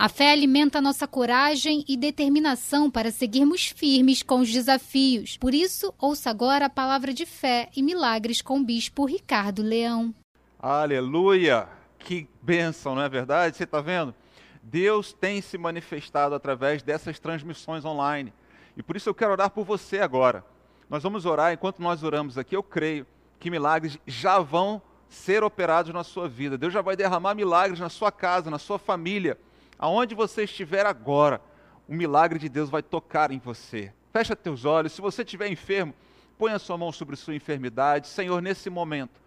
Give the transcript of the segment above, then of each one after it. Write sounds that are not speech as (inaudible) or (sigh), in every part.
A fé alimenta nossa coragem e determinação para seguirmos firmes com os desafios. Por isso, ouça agora a palavra de fé e milagres com o bispo Ricardo Leão. Aleluia! Que bênção, não é verdade? Você está vendo? Deus tem se manifestado através dessas transmissões online. E por isso eu quero orar por você agora. Nós vamos orar, enquanto nós oramos aqui, eu creio que milagres já vão ser operados na sua vida. Deus já vai derramar milagres na sua casa, na sua família, aonde você estiver agora. O milagre de Deus vai tocar em você. Fecha teus olhos. Se você estiver enfermo, põe a sua mão sobre sua enfermidade. Senhor, nesse momento,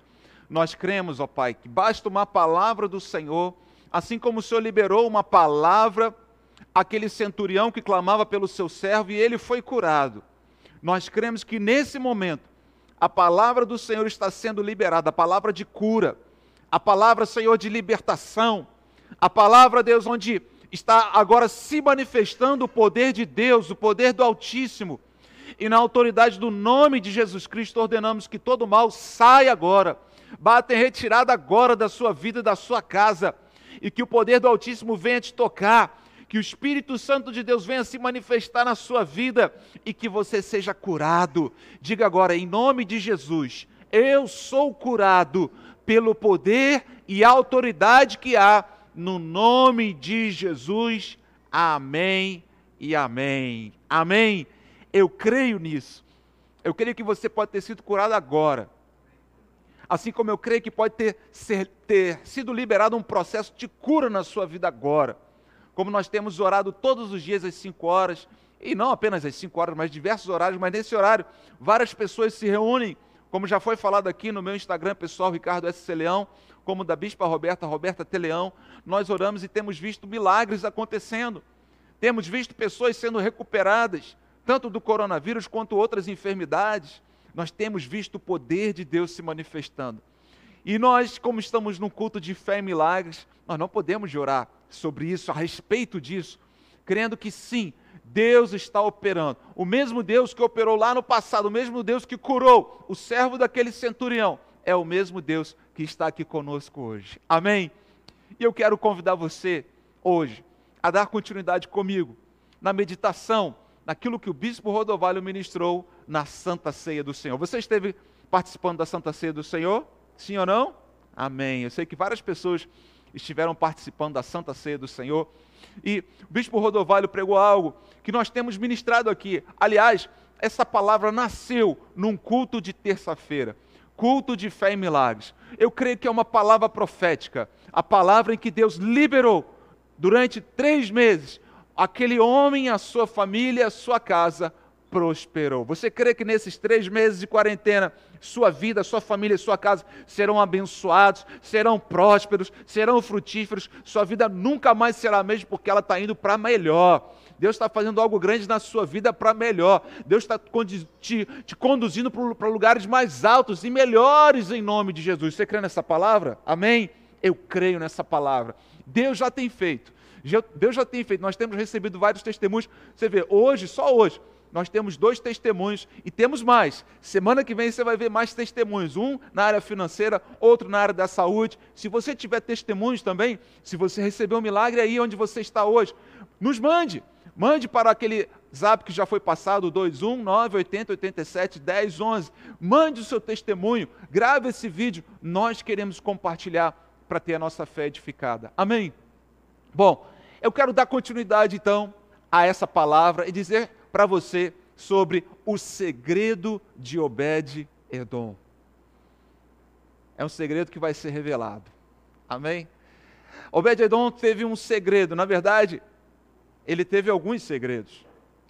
nós cremos, ó Pai, que basta uma palavra do Senhor, assim como o Senhor liberou uma palavra àquele centurião que clamava pelo seu servo e ele foi curado. Nós cremos que nesse momento a palavra do Senhor está sendo liberada, a palavra de cura, a palavra, Senhor, de libertação, a palavra, Deus, onde está agora se manifestando o poder de Deus, o poder do Altíssimo. E na autoridade do nome de Jesus Cristo, ordenamos que todo mal saia agora, bata em retirada agora da sua vida e da sua casa, e que o poder do Altíssimo venha te tocar, que o Espírito Santo de Deus venha se manifestar na sua vida e que você seja curado. Diga agora, em nome de Jesus, eu sou curado pelo poder e autoridade que há no nome de Jesus. Amém e amém. Amém. Eu creio nisso. Eu creio que você pode ter sido curado agora. Assim como eu creio que pode ter, ser, ter sido liberado um processo de cura na sua vida agora como nós temos orado todos os dias às 5 horas, e não apenas às 5 horas, mas diversos horários, mas nesse horário, várias pessoas se reúnem, como já foi falado aqui no meu Instagram pessoal, Ricardo S. Leão, como da Bispa Roberta, Roberta Teleão, nós oramos e temos visto milagres acontecendo. Temos visto pessoas sendo recuperadas, tanto do coronavírus quanto outras enfermidades. Nós temos visto o poder de Deus se manifestando. E nós, como estamos num culto de fé e milagres, nós não podemos orar sobre isso, a respeito disso, crendo que sim, Deus está operando. O mesmo Deus que operou lá no passado, o mesmo Deus que curou o servo daquele centurião, é o mesmo Deus que está aqui conosco hoje. Amém? E eu quero convidar você hoje a dar continuidade comigo na meditação, naquilo que o bispo Rodovalho ministrou na Santa Ceia do Senhor. Você esteve participando da Santa Ceia do Senhor? Sim ou não? Amém. Eu sei que várias pessoas estiveram participando da Santa Ceia do Senhor. E o bispo Rodovalho pregou algo que nós temos ministrado aqui. Aliás, essa palavra nasceu num culto de terça-feira culto de fé e milagres. Eu creio que é uma palavra profética, a palavra em que Deus liberou durante três meses aquele homem, a sua família, a sua casa prosperou. Você crê que nesses três meses de quarentena, sua vida, sua família, sua casa serão abençoados, serão prósperos, serão frutíferos, sua vida nunca mais será a mesma porque ela está indo para melhor. Deus está fazendo algo grande na sua vida para melhor. Deus está te, te conduzindo para lugares mais altos e melhores em nome de Jesus. Você crê nessa palavra? Amém? Eu creio nessa palavra. Deus já tem feito. Deus já tem feito. Nós temos recebido vários testemunhos. Você vê, hoje, só hoje, nós temos dois testemunhos e temos mais. Semana que vem você vai ver mais testemunhos, um na área financeira, outro na área da saúde. Se você tiver testemunhos também, se você recebeu um milagre aí onde você está hoje, nos mande. Mande para aquele zap que já foi passado, 219 80 87 10 11. Mande o seu testemunho, grave esse vídeo. Nós queremos compartilhar para ter a nossa fé edificada. Amém? Bom, eu quero dar continuidade então a essa palavra e dizer para você sobre o segredo de Obed-Edom. É um segredo que vai ser revelado. Amém? Obed-Edom teve um segredo, na verdade, ele teve alguns segredos.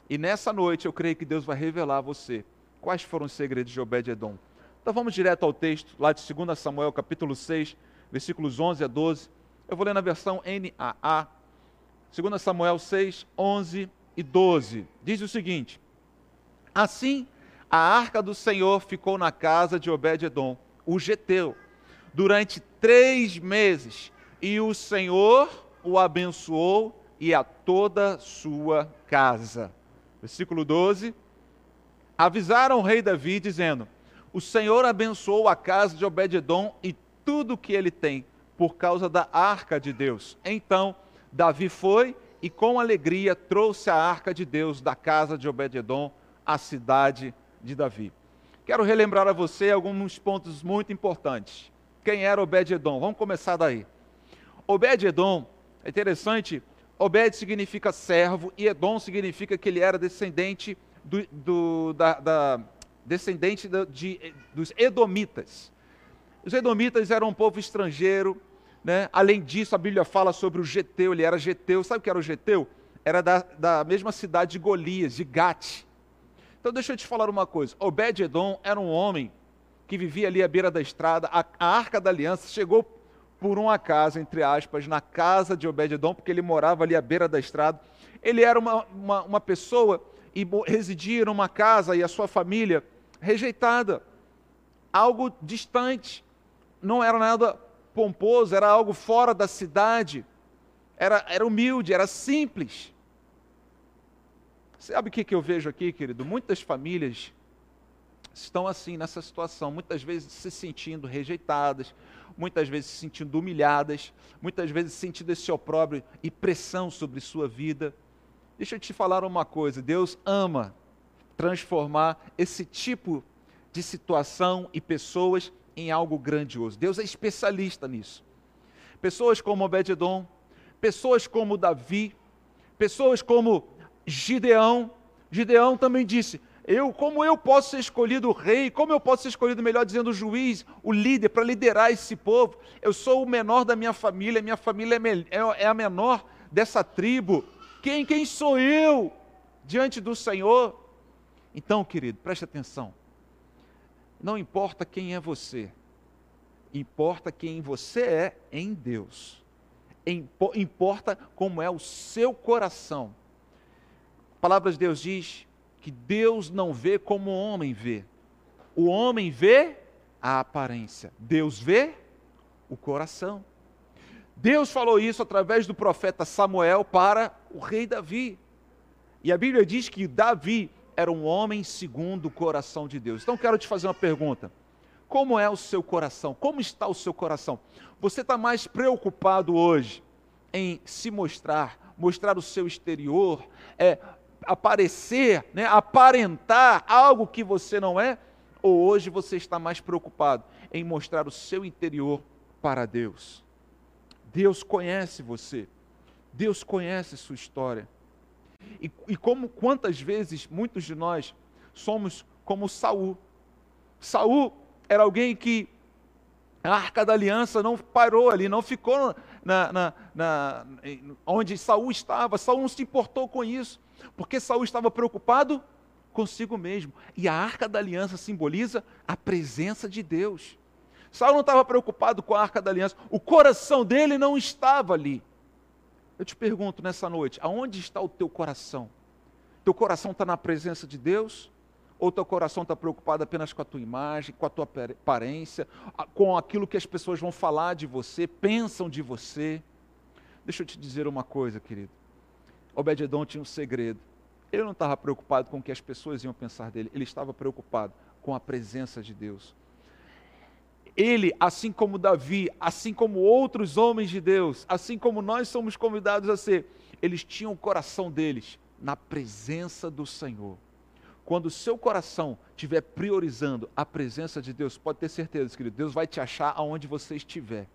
E nessa noite eu creio que Deus vai revelar a você quais foram os segredos de Obed-Edom. Então vamos direto ao texto, lá de 2 Samuel, capítulo 6, versículos 11 a 12. Eu vou ler na versão NAA. 2 Samuel 6, 11 e 12. Diz o seguinte: Assim, a arca do Senhor ficou na casa de Obed-Edom, o geteu, durante três meses, e o Senhor o abençoou e a toda sua casa. Versículo 12. Avisaram o rei Davi, dizendo: O Senhor abençoou a casa de Obed-Edom e tudo o que ele tem, por causa da arca de Deus. Então Davi foi e com alegria trouxe a arca de Deus da casa de Obed-edom à cidade de Davi. Quero relembrar a você alguns pontos muito importantes. Quem era Obed-edom? Vamos começar daí. Obed-edom, é interessante, Obed significa servo e Edom significa que ele era descendente do, do da, da, descendente de, dos Edomitas. Os Edomitas eram um povo estrangeiro, né? além disso, a Bíblia fala sobre o Geteu, ele era Geteu. Sabe o que era o Geteu? Era da, da mesma cidade de Golias, de Gate. Então deixa eu te falar uma coisa: Obed-Edom era um homem que vivia ali à beira da estrada, a, a arca da aliança chegou por um acaso, entre aspas, na casa de Obed-Edom, porque ele morava ali à beira da estrada. Ele era uma, uma, uma pessoa e residia numa casa e a sua família rejeitada, algo distante, não era nada pomposo, era algo fora da cidade, era, era humilde, era simples. Sabe o que, que eu vejo aqui, querido? Muitas famílias estão assim nessa situação, muitas vezes se sentindo rejeitadas, muitas vezes se sentindo humilhadas, muitas vezes sentindo esse opróbrio e pressão sobre sua vida. Deixa eu te falar uma coisa: Deus ama transformar esse tipo de situação e pessoas em algo grandioso. Deus é especialista nisso. Pessoas como Obed-edom, pessoas como Davi, pessoas como Gideão. Gideão também disse: eu, como eu posso ser escolhido rei, como eu posso ser escolhido, melhor dizendo, o juiz, o líder, para liderar esse povo? Eu sou o menor da minha família, minha família é, é, é a menor dessa tribo. Quem, quem sou eu diante do Senhor? Então, querido, preste atenção. Não importa quem é você, importa quem você é em Deus. Importa como é o seu coração. Palavras de Deus diz que Deus não vê como o homem vê. O homem vê a aparência, Deus vê o coração. Deus falou isso através do profeta Samuel para o rei Davi. E a Bíblia diz que Davi era um homem segundo o coração de Deus. Então quero te fazer uma pergunta. Como é o seu coração? Como está o seu coração? Você está mais preocupado hoje em se mostrar, mostrar o seu exterior, é, aparecer, né, aparentar algo que você não é? Ou hoje você está mais preocupado em mostrar o seu interior para Deus? Deus conhece você, Deus conhece sua história. E, e como quantas vezes muitos de nós somos como Saul. Saul era alguém que a arca da aliança não parou ali, não ficou na, na, na, onde Saul estava. Saul não se importou com isso. Porque Saul estava preocupado consigo mesmo. E a arca da aliança simboliza a presença de Deus. Saul não estava preocupado com a arca da aliança, o coração dele não estava ali. Eu te pergunto nessa noite, aonde está o teu coração? Teu coração está na presença de Deus? Ou teu coração está preocupado apenas com a tua imagem, com a tua aparência, com aquilo que as pessoas vão falar de você, pensam de você? Deixa eu te dizer uma coisa, querido. Obed-Edom tinha um segredo. Ele não estava preocupado com o que as pessoas iam pensar dele, ele estava preocupado com a presença de Deus. Ele, assim como Davi, assim como outros homens de Deus, assim como nós somos convidados a ser, eles tinham o coração deles na presença do Senhor. Quando o seu coração estiver priorizando a presença de Deus, pode ter certeza, querido, Deus vai te achar aonde você estiver.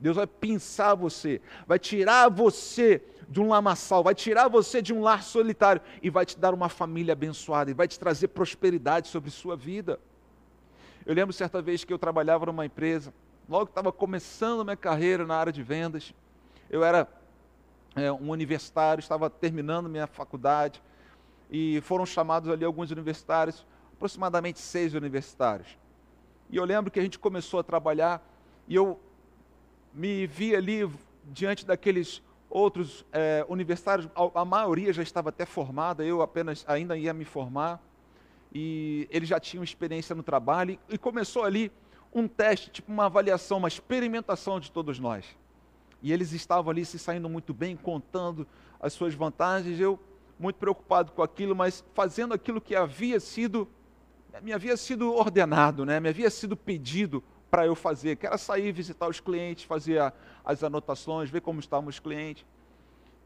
Deus vai pensar você, vai tirar você de um lamaçal, vai tirar você de um lar solitário e vai te dar uma família abençoada e vai te trazer prosperidade sobre sua vida. Eu lembro certa vez que eu trabalhava numa empresa, logo estava começando minha carreira na área de vendas. Eu era é, um universitário, estava terminando minha faculdade e foram chamados ali alguns universitários, aproximadamente seis universitários. E eu lembro que a gente começou a trabalhar e eu me vi ali diante daqueles outros é, universitários, a, a, maioria já estava até formada, eu apenas ainda ia me formar, e eles já tinham experiência no trabalho, e, começou ali um teste, tipo uma avaliação, uma experimentação de todos nós. E eles estavam ali se saindo muito bem, contando as suas vantagens, eu muito preocupado com aquilo, mas fazendo aquilo que havia sido, me havia sido ordenado, né? me havia sido pedido para eu fazer, que era sair, visitar os clientes, fazer as anotações, ver como estavam os clientes.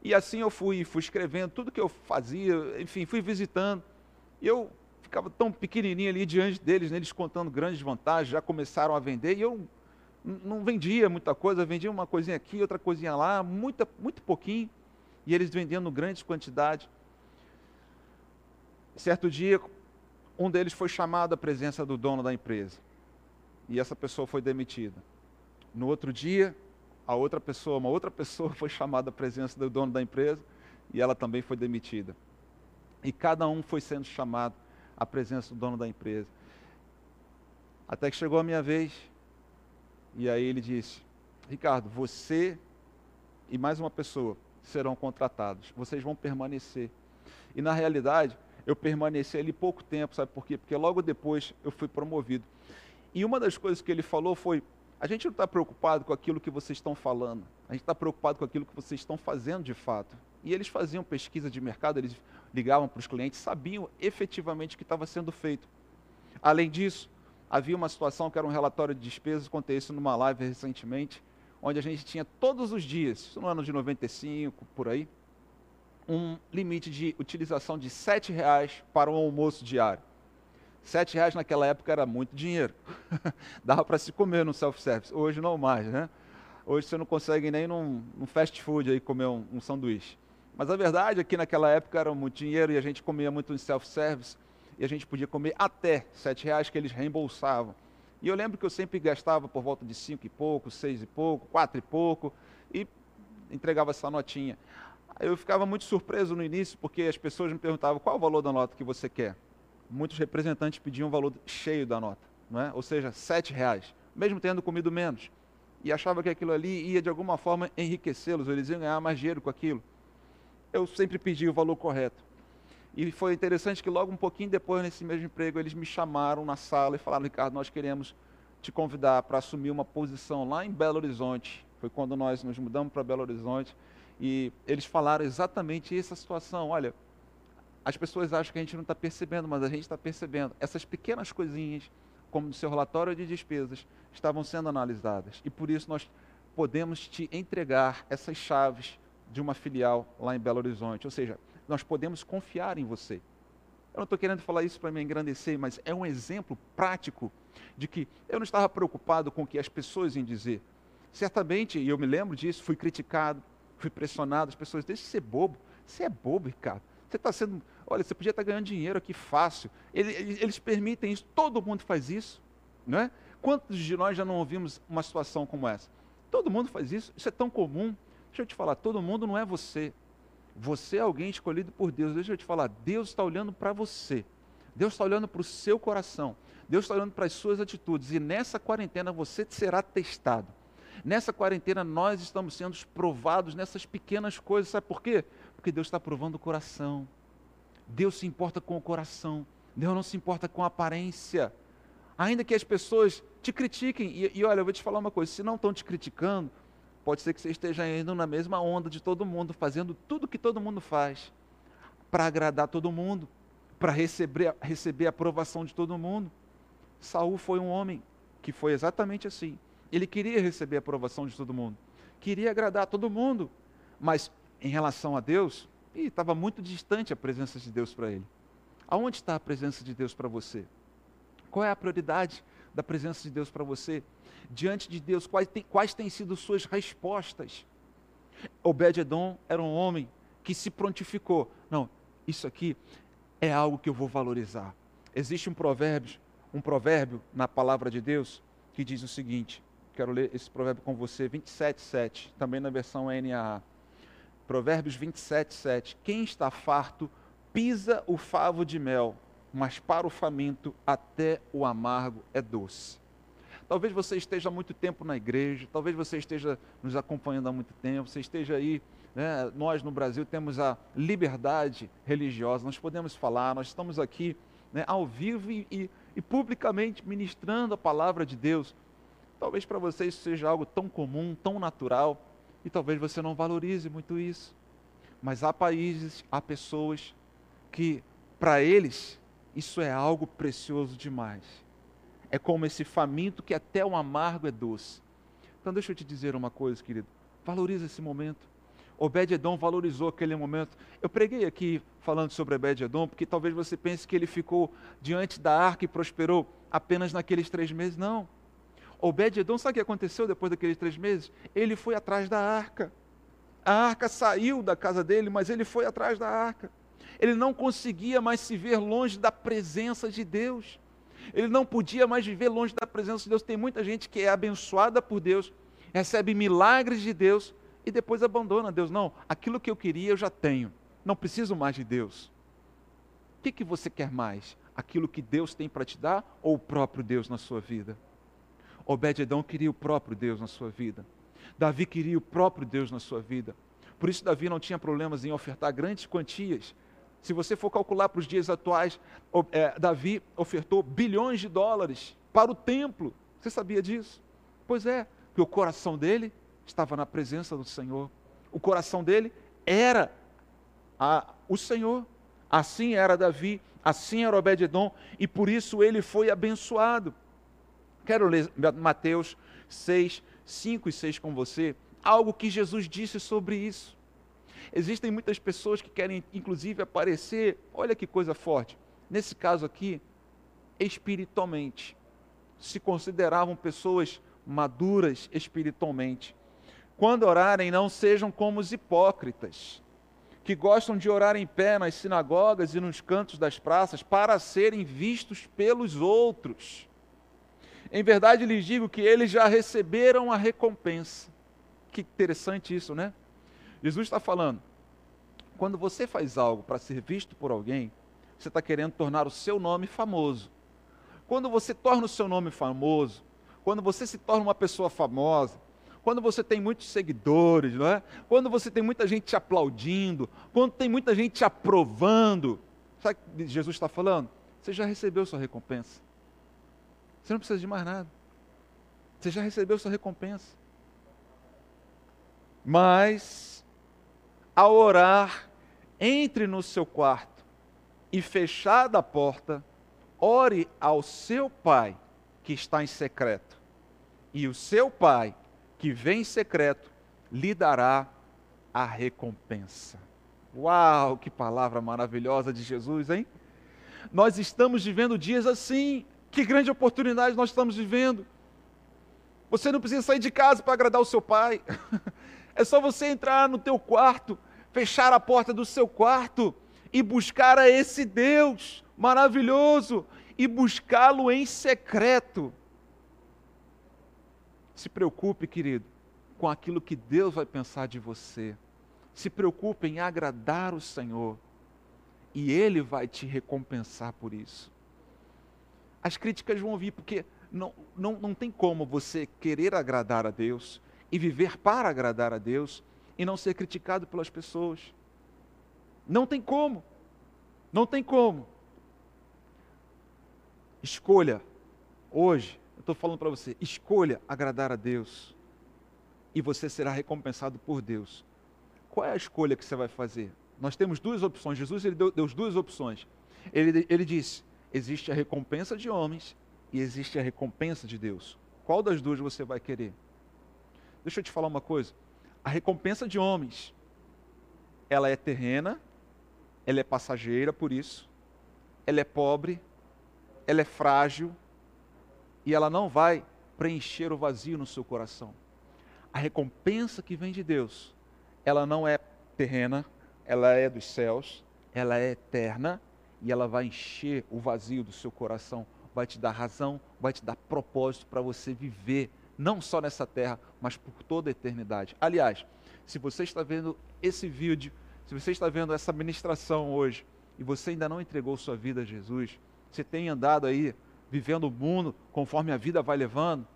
E assim eu fui, fui escrevendo tudo que eu fazia, enfim, fui visitando. E eu ficava tão pequenininho ali diante deles, né, eles contando grandes vantagens, já começaram a vender, e eu não vendia muita coisa, vendia uma coisinha aqui, outra coisinha lá, muita, muito pouquinho, e eles vendendo grandes quantidades. Certo dia, um deles foi chamado à presença do dono da empresa, e essa pessoa foi demitida. No outro dia, a outra pessoa, uma outra pessoa (laughs) foi chamada à presença do dono da empresa, e ela também foi demitida. E cada um foi sendo chamado a presença do dono da empresa. Até que chegou a minha vez, e aí ele disse: Ricardo, você e mais uma pessoa serão contratados, vocês vão permanecer. E na realidade, eu permaneci ali pouco tempo, sabe por quê? Porque logo depois eu fui promovido. E uma das coisas que ele falou foi: a gente não está preocupado com aquilo que vocês estão falando, a gente está preocupado com aquilo que vocês estão fazendo de fato. E eles faziam pesquisa de mercado, eles ligavam para os clientes, sabiam efetivamente o que estava sendo feito. Além disso, havia uma situação que era um relatório de despesas, contei isso numa live recentemente, onde a gente tinha todos os dias, no ano de 95, por aí, um limite de utilização de R$ reais para um almoço diário. R$ reais naquela época era muito dinheiro. (laughs) Dava para se comer no self-service. Hoje não mais, né? Hoje você não consegue nem num, num fast food aí comer um, um sanduíche. Mas a verdade é que naquela época era muito dinheiro e a gente comia muito em self-service e a gente podia comer até sete reais que eles reembolsavam. E eu lembro que eu sempre gastava por volta de cinco e pouco, seis e pouco, quatro e pouco e entregava essa notinha. Eu ficava muito surpreso no início porque as pessoas me perguntavam qual o valor da nota que você quer. Muitos representantes pediam o valor cheio da nota, não é? ou seja, sete reais, mesmo tendo comido menos. E achava que aquilo ali ia de alguma forma enriquecê-los, eles iam ganhar mais dinheiro com aquilo eu sempre pedi o valor correto. E foi interessante que logo um pouquinho depois, nesse mesmo emprego, eles me chamaram na sala e falaram, Ricardo, nós queremos te convidar para assumir uma posição lá em Belo Horizonte. Foi quando nós nos mudamos para Belo Horizonte. E eles falaram exatamente essa situação. Olha, as pessoas acham que a gente não está percebendo, mas a gente está percebendo. Essas pequenas coisinhas, como no seu relatório de despesas, estavam sendo analisadas. E por isso nós podemos te entregar essas chaves de uma filial lá em Belo Horizonte. Ou seja, nós podemos confiar em você. Eu não estou querendo falar isso para me engrandecer, mas é um exemplo prático de que eu não estava preocupado com o que as pessoas iam dizer. Certamente, e eu me lembro disso, fui criticado, fui pressionado, as pessoas, deixa de ser bobo. Você é bobo, Ricardo. Você está sendo. Olha, você podia estar ganhando dinheiro aqui fácil. Eles, eles permitem isso, todo mundo faz isso. Não é? Quantos de nós já não ouvimos uma situação como essa? Todo mundo faz isso, isso é tão comum. Deixa eu te falar, todo mundo não é você. Você é alguém escolhido por Deus. Deixa eu te falar, Deus está olhando para você. Deus está olhando para o seu coração. Deus está olhando para as suas atitudes. E nessa quarentena você será testado. Nessa quarentena nós estamos sendo provados nessas pequenas coisas. Sabe por quê? Porque Deus está provando o coração. Deus se importa com o coração. Deus não se importa com a aparência. Ainda que as pessoas te critiquem. E, e olha, eu vou te falar uma coisa: se não estão te criticando, Pode ser que você esteja indo na mesma onda de todo mundo, fazendo tudo que todo mundo faz, para agradar todo mundo, para receber, receber a aprovação de todo mundo. Saul foi um homem que foi exatamente assim. Ele queria receber a aprovação de todo mundo, queria agradar todo mundo, mas em relação a Deus, estava muito distante a presença de Deus para ele. Aonde está a presença de Deus para você? Qual é a prioridade da presença de Deus para você? diante de Deus, quais, tem, quais têm sido suas respostas? Obed-Edom era um homem que se prontificou. Não, isso aqui é algo que eu vou valorizar. Existe um provérbio, um provérbio na palavra de Deus que diz o seguinte: quero ler esse provérbio com você, 27, 7, também na versão NAA. Provérbios 27, 7. Quem está farto pisa o favo de mel, mas para o faminto até o amargo é doce. Talvez você esteja há muito tempo na igreja, talvez você esteja nos acompanhando há muito tempo, você esteja aí. Né? Nós no Brasil temos a liberdade religiosa, nós podemos falar, nós estamos aqui né, ao vivo e, e, e publicamente ministrando a palavra de Deus. Talvez para você isso seja algo tão comum, tão natural, e talvez você não valorize muito isso. Mas há países, há pessoas que, para eles, isso é algo precioso demais é como esse faminto que até o amargo é doce. Então deixa eu te dizer uma coisa, querido. Valorize esse momento. Obed-Edom valorizou aquele momento. Eu preguei aqui falando sobre Obed-Edom, porque talvez você pense que ele ficou diante da arca e prosperou apenas naqueles três meses. Não. Obed-Edom, sabe o que aconteceu depois daqueles três meses? Ele foi atrás da arca. A arca saiu da casa dele, mas ele foi atrás da arca. Ele não conseguia mais se ver longe da presença de Deus. Ele não podia mais viver longe da presença de Deus. Tem muita gente que é abençoada por Deus, recebe milagres de Deus e depois abandona Deus. Não, aquilo que eu queria eu já tenho. Não preciso mais de Deus. O que, que você quer mais? Aquilo que Deus tem para te dar ou o próprio Deus na sua vida? Obed-Edom queria o próprio Deus na sua vida. Davi queria o próprio Deus na sua vida. Por isso Davi não tinha problemas em ofertar grandes quantias. Se você for calcular para os dias atuais, é, Davi ofertou bilhões de dólares para o templo. Você sabia disso? Pois é, porque o coração dele estava na presença do Senhor. O coração dele era a, o Senhor. Assim era Davi, assim era Obed-Edom, e por isso ele foi abençoado. Quero ler Mateus 6, 5 e 6 com você, algo que Jesus disse sobre isso. Existem muitas pessoas que querem, inclusive, aparecer, olha que coisa forte, nesse caso aqui, espiritualmente. Se consideravam pessoas maduras espiritualmente. Quando orarem, não sejam como os hipócritas, que gostam de orar em pé nas sinagogas e nos cantos das praças para serem vistos pelos outros. Em verdade lhes digo que eles já receberam a recompensa. Que interessante isso, né? Jesus está falando, quando você faz algo para ser visto por alguém, você está querendo tornar o seu nome famoso. Quando você torna o seu nome famoso, quando você se torna uma pessoa famosa, quando você tem muitos seguidores, não é? Quando você tem muita gente te aplaudindo, quando tem muita gente te aprovando, sabe o que Jesus está falando? Você já recebeu sua recompensa. Você não precisa de mais nada. Você já recebeu sua recompensa. Mas, ao orar, entre no seu quarto e fechada a porta, ore ao seu pai que está em secreto. E o seu pai que vem em secreto lhe dará a recompensa. Uau, que palavra maravilhosa de Jesus, hein? Nós estamos vivendo dias assim, que grande oportunidade nós estamos vivendo. Você não precisa sair de casa para agradar o seu pai. (laughs) É só você entrar no teu quarto, fechar a porta do seu quarto e buscar a esse Deus maravilhoso e buscá-lo em secreto. Se preocupe, querido, com aquilo que Deus vai pensar de você. Se preocupe em agradar o Senhor e Ele vai te recompensar por isso as críticas vão vir, porque não, não, não tem como você querer agradar a Deus e viver para agradar a Deus e não ser criticado pelas pessoas. Não tem como. Não tem como. Escolha, hoje, eu estou falando para você, escolha agradar a Deus e você será recompensado por Deus. Qual é a escolha que você vai fazer? Nós temos duas opções. Jesus ele deu, deu duas opções. Ele, ele disse: existe a recompensa de homens e existe a recompensa de Deus. Qual das duas você vai querer? Deixa eu te falar uma coisa. A recompensa de homens, ela é terrena, ela é passageira por isso, ela é pobre, ela é frágil e ela não vai preencher o vazio no seu coração. A recompensa que vem de Deus, ela não é terrena, ela é dos céus, ela é eterna e ela vai encher o vazio do seu coração, vai te dar razão, vai te dar propósito para você viver, não só nessa terra, mas por toda a eternidade. Aliás, se você está vendo esse vídeo, se você está vendo essa ministração hoje e você ainda não entregou sua vida a Jesus, você tem andado aí vivendo o mundo conforme a vida vai levando,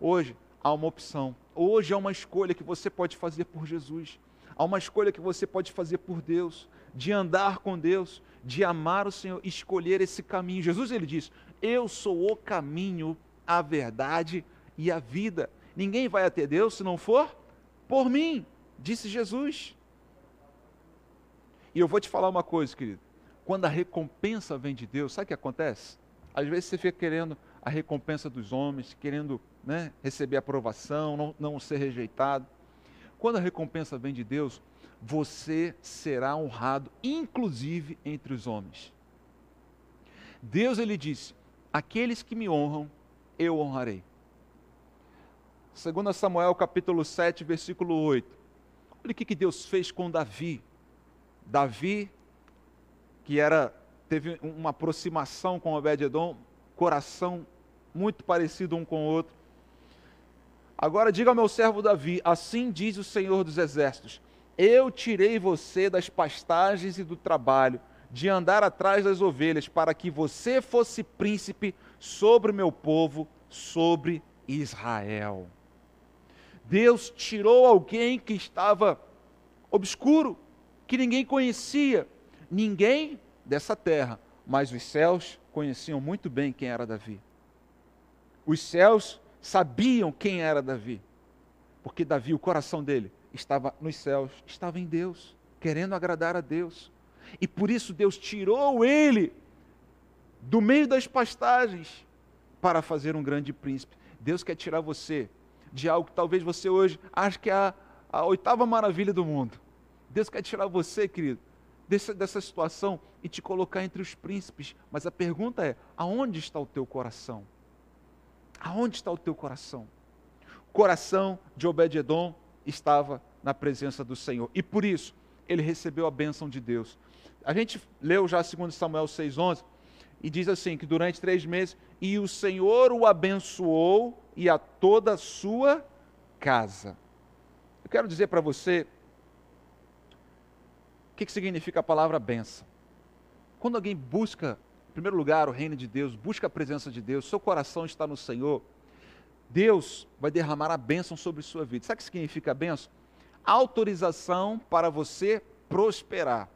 hoje há uma opção. Hoje há uma escolha que você pode fazer por Jesus. Há uma escolha que você pode fazer por Deus, de andar com Deus, de amar o Senhor, escolher esse caminho. Jesus ele diz: "Eu sou o caminho, a verdade e a vida. Ninguém vai até Deus se não for por mim", disse Jesus. E eu vou te falar uma coisa, querido. Quando a recompensa vem de Deus, sabe o que acontece? Às vezes você fica querendo a recompensa dos homens, querendo né, receber aprovação, não, não ser rejeitado. Quando a recompensa vem de Deus, você será honrado, inclusive entre os homens. Deus ele disse: Aqueles que me honram, eu honrarei. 2 Samuel capítulo 7, versículo 8. Olha o que Deus fez com Davi. Davi, que era teve uma aproximação com Obed-edom, coração muito parecido um com o outro. Agora diga ao meu servo Davi: Assim diz o Senhor dos Exércitos: Eu tirei você das pastagens e do trabalho, de andar atrás das ovelhas, para que você fosse príncipe sobre o meu povo, sobre Israel. Deus tirou alguém que estava obscuro, que ninguém conhecia, ninguém dessa terra, mas os céus conheciam muito bem quem era Davi. Os céus sabiam quem era Davi, porque Davi, o coração dele, estava nos céus, estava em Deus, querendo agradar a Deus. E por isso Deus tirou ele do meio das pastagens para fazer um grande príncipe. Deus quer tirar você de algo que talvez você hoje ache que é a, a oitava maravilha do mundo. Deus quer tirar você, querido, dessa, dessa situação e te colocar entre os príncipes. Mas a pergunta é: aonde está o teu coração? Aonde está o teu coração? O coração de Obed-Edom estava na presença do Senhor. E por isso, ele recebeu a bênção de Deus. A gente leu já 2 Samuel 6,11 e diz assim: que durante três meses, e o Senhor o abençoou e a toda a sua casa. Eu quero dizer para você o que, que significa a palavra benção. Quando alguém busca, em primeiro lugar, o reino de Deus, busca a presença de Deus, seu coração está no Senhor, Deus vai derramar a bênção sobre sua vida. Sabe o que significa a bênção? Autorização para você prosperar.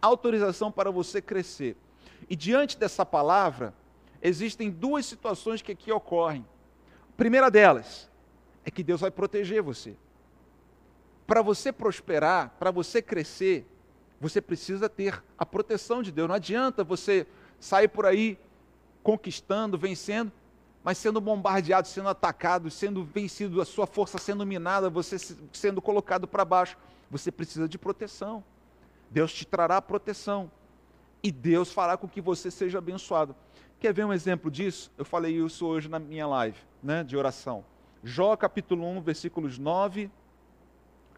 Autorização para você crescer. E diante dessa palavra, existem duas situações que aqui ocorrem. Primeira delas é que Deus vai proteger você. Para você prosperar, para você crescer, você precisa ter a proteção de Deus. Não adianta você sair por aí conquistando, vencendo, mas sendo bombardeado, sendo atacado, sendo vencido, a sua força sendo minada, você sendo colocado para baixo. Você precisa de proteção. Deus te trará proteção. E Deus fará com que você seja abençoado. Quer ver um exemplo disso? Eu falei isso hoje na minha live né, de oração. Jó capítulo 1, versículos 9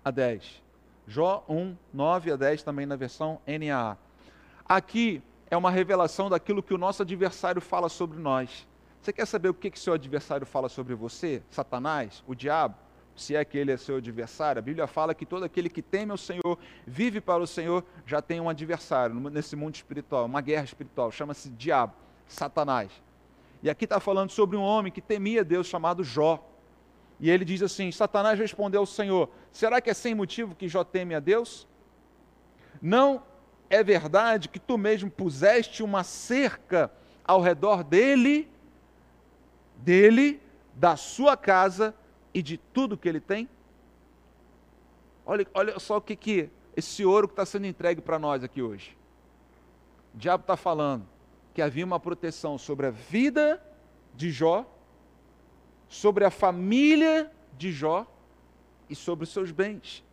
a 10. Jó 1, 9 a 10, também na versão NAA. Aqui é uma revelação daquilo que o nosso adversário fala sobre nós. Você quer saber o que, que seu adversário fala sobre você? Satanás? O diabo? Se é que ele é seu adversário? A Bíblia fala que todo aquele que teme ao Senhor, vive para o Senhor, já tem um adversário nesse mundo espiritual, uma guerra espiritual, chama-se diabo, Satanás. E aqui está falando sobre um homem que temia Deus chamado Jó. E ele diz assim: Satanás respondeu ao Senhor: Será que é sem motivo que Jó teme a Deus? Não é verdade que tu mesmo puseste uma cerca ao redor dele, dele, da sua casa e de tudo que ele tem? Olha, olha só o que, que esse ouro que está sendo entregue para nós aqui hoje. O diabo está falando que havia uma proteção sobre a vida de Jó sobre a família de Jó e sobre os seus bens.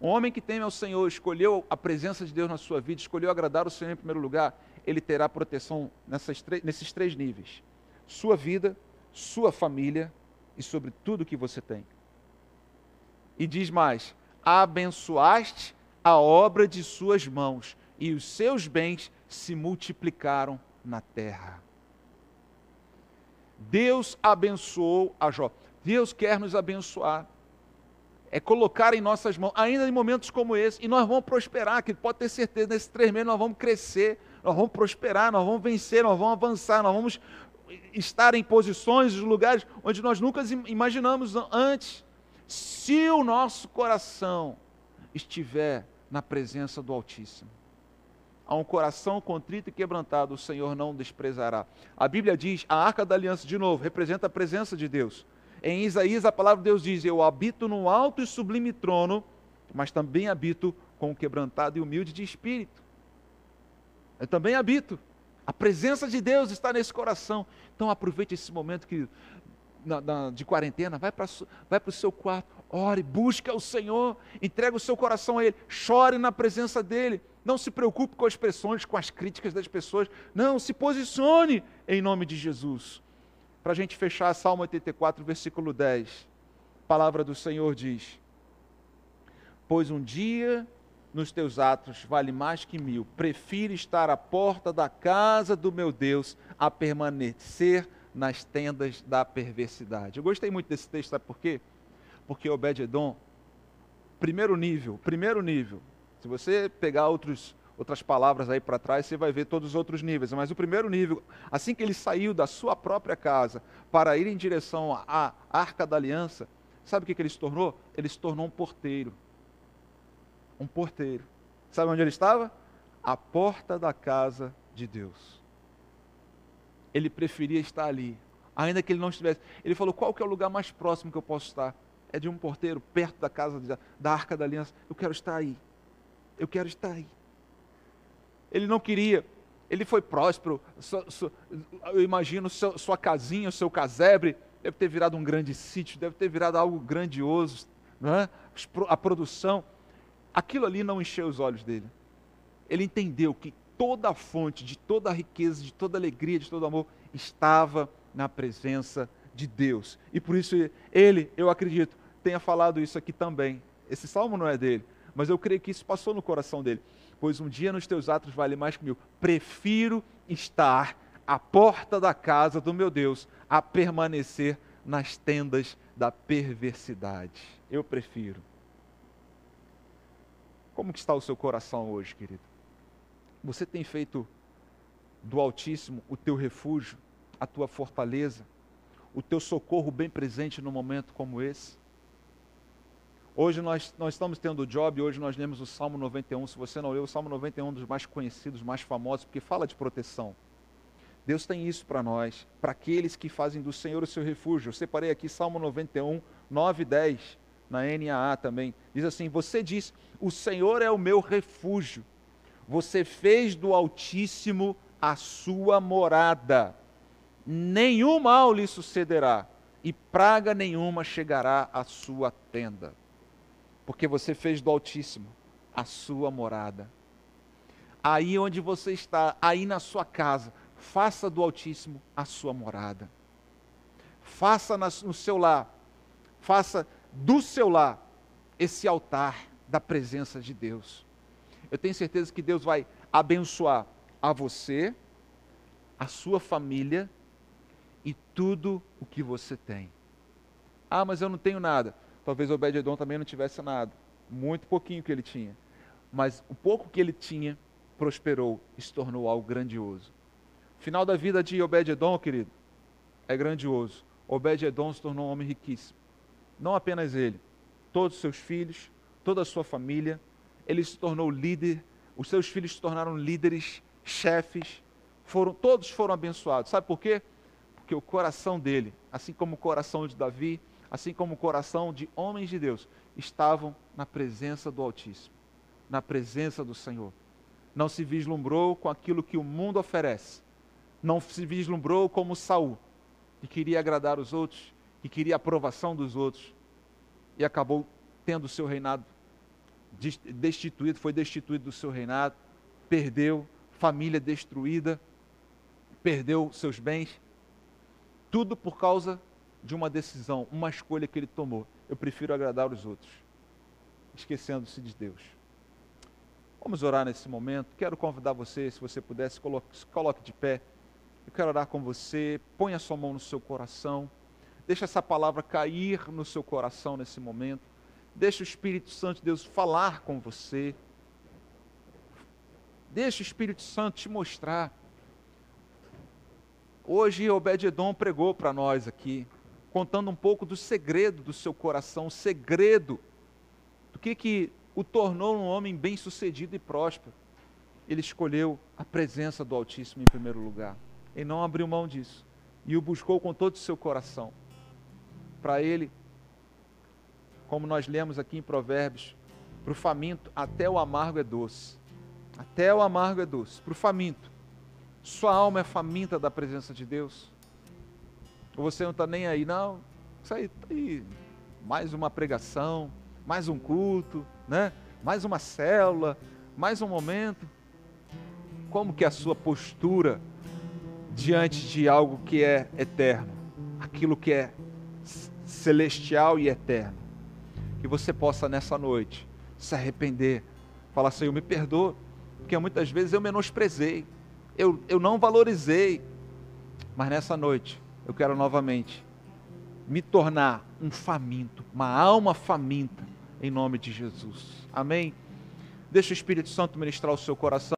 Um homem que teme ao Senhor, escolheu a presença de Deus na sua vida, escolheu agradar o Senhor em primeiro lugar, ele terá proteção nesses três níveis: sua vida, sua família e sobre tudo que você tem. E diz mais: abençoaste a obra de suas mãos, e os seus bens se multiplicaram na terra. Deus abençoou a Jó. Deus quer nos abençoar. É colocar em nossas mãos, ainda em momentos como esse, e nós vamos prosperar, que pode ter certeza, nesses três meses nós vamos crescer, nós vamos prosperar, nós vamos vencer, nós vamos avançar, nós vamos estar em posições, lugares onde nós nunca imaginamos antes. Se o nosso coração estiver na presença do Altíssimo a um coração contrito e quebrantado, o Senhor não desprezará. A Bíblia diz, a arca da aliança, de novo, representa a presença de Deus. Em Isaías, a palavra de Deus diz: Eu habito no alto e sublime trono, mas também habito com o quebrantado e humilde de espírito. Eu também habito. A presença de Deus está nesse coração. Então aproveite esse momento que na, na, de quarentena, vai para vai o seu quarto, ore, busque ao Senhor, entregue o seu coração a Ele, chore na presença dEle. Não se preocupe com as pressões, com as críticas das pessoas. Não, se posicione em nome de Jesus. Para a gente fechar, Salmo 84, versículo 10. A palavra do Senhor diz: Pois um dia nos teus atos vale mais que mil. Prefiro estar à porta da casa do meu Deus a permanecer nas tendas da perversidade. Eu gostei muito desse texto, sabe por quê? Porque Obed-Edom, primeiro nível, primeiro nível. Se você pegar outros, outras palavras aí para trás, você vai ver todos os outros níveis. Mas o primeiro nível, assim que ele saiu da sua própria casa para ir em direção à Arca da Aliança, sabe o que, que ele se tornou? Ele se tornou um porteiro. Um porteiro. Sabe onde ele estava? A porta da casa de Deus ele preferia estar ali, ainda que ele não estivesse. Ele falou: qual que é o lugar mais próximo que eu posso estar? É de um porteiro, perto da casa da Arca da Aliança. Eu quero estar aí. Eu quero estar aí. Ele não queria. Ele foi próspero. eu imagino sua casinha, o seu casebre, deve ter virado um grande sítio, deve ter virado algo grandioso. Não é? A produção. Aquilo ali não encheu os olhos dele. Ele entendeu que toda a fonte, de toda a riqueza, de toda a alegria, de todo o amor, estava na presença de Deus. E por isso ele, eu acredito, tenha falado isso aqui também. Esse salmo não é dele, mas eu creio que isso passou no coração dele. Pois um dia nos teus atos vale mais que mil. Prefiro estar à porta da casa do meu Deus a permanecer nas tendas da perversidade. Eu prefiro. Como que está o seu coração hoje, querido? Você tem feito do Altíssimo o teu refúgio, a tua fortaleza, o teu socorro bem presente num momento como esse? Hoje nós, nós estamos tendo o job, hoje nós lemos o Salmo 91. Se você não leu, o Salmo 91 é um dos mais conhecidos, mais famosos, porque fala de proteção. Deus tem isso para nós, para aqueles que fazem do Senhor o seu refúgio. Eu separei aqui Salmo 91, 9 e 10, na NAA também. Diz assim: Você diz: O Senhor é o meu refúgio você fez do Altíssimo a sua morada. Nenhum mal lhe sucederá, e praga nenhuma chegará à sua tenda. Porque você fez do Altíssimo a sua morada. Aí onde você está, aí na sua casa, faça do Altíssimo a sua morada. Faça no seu lar, faça do seu lar esse altar da presença de Deus eu tenho certeza que Deus vai abençoar a você, a sua família e tudo o que você tem. Ah, mas eu não tenho nada. Talvez Obed-Edom também não tivesse nada. Muito pouquinho que ele tinha. Mas o pouco que ele tinha prosperou e se tornou algo grandioso. O final da vida de Obed-Edom, querido, é grandioso. Obed-Edom se tornou um homem riquíssimo. Não apenas ele, todos os seus filhos, toda a sua família, ele se tornou líder, os seus filhos se tornaram líderes, chefes, foram, todos foram abençoados. Sabe por quê? Porque o coração dele, assim como o coração de Davi, assim como o coração de homens de Deus, estavam na presença do Altíssimo, na presença do Senhor. Não se vislumbrou com aquilo que o mundo oferece. Não se vislumbrou como Saul, que queria agradar os outros, que queria a aprovação dos outros, e acabou tendo o seu reinado destituído, foi destituído do seu reinado, perdeu, família destruída, perdeu seus bens, tudo por causa de uma decisão, uma escolha que ele tomou. Eu prefiro agradar os outros, esquecendo-se de Deus. Vamos orar nesse momento. Quero convidar você, se você pudesse, se coloque, coloque de pé. Eu quero orar com você. Põe a sua mão no seu coração. Deixa essa palavra cair no seu coração nesse momento. Deixa o Espírito Santo de Deus falar com você. Deixa o Espírito Santo te mostrar. Hoje Obed-Edom pregou para nós aqui, contando um pouco do segredo do seu coração, o segredo do que, que o tornou um homem bem-sucedido e próspero. Ele escolheu a presença do Altíssimo em primeiro lugar. Ele não abriu mão disso. E o buscou com todo o seu coração. Para ele, como nós lemos aqui em Provérbios, para o faminto, até o amargo é doce. Até o amargo é doce. Para o faminto, sua alma é faminta da presença de Deus. Ou você não está nem aí, não, isso aí, tá aí, mais uma pregação, mais um culto, né? mais uma célula, mais um momento. Como que é a sua postura diante de algo que é eterno, aquilo que é celestial e eterno? Que você possa nessa noite se arrepender, falar, Senhor, me perdoa, porque muitas vezes eu menosprezei, eu, eu não valorizei, mas nessa noite eu quero novamente me tornar um faminto, uma alma faminta, em nome de Jesus. Amém? Deixa o Espírito Santo ministrar o seu coração.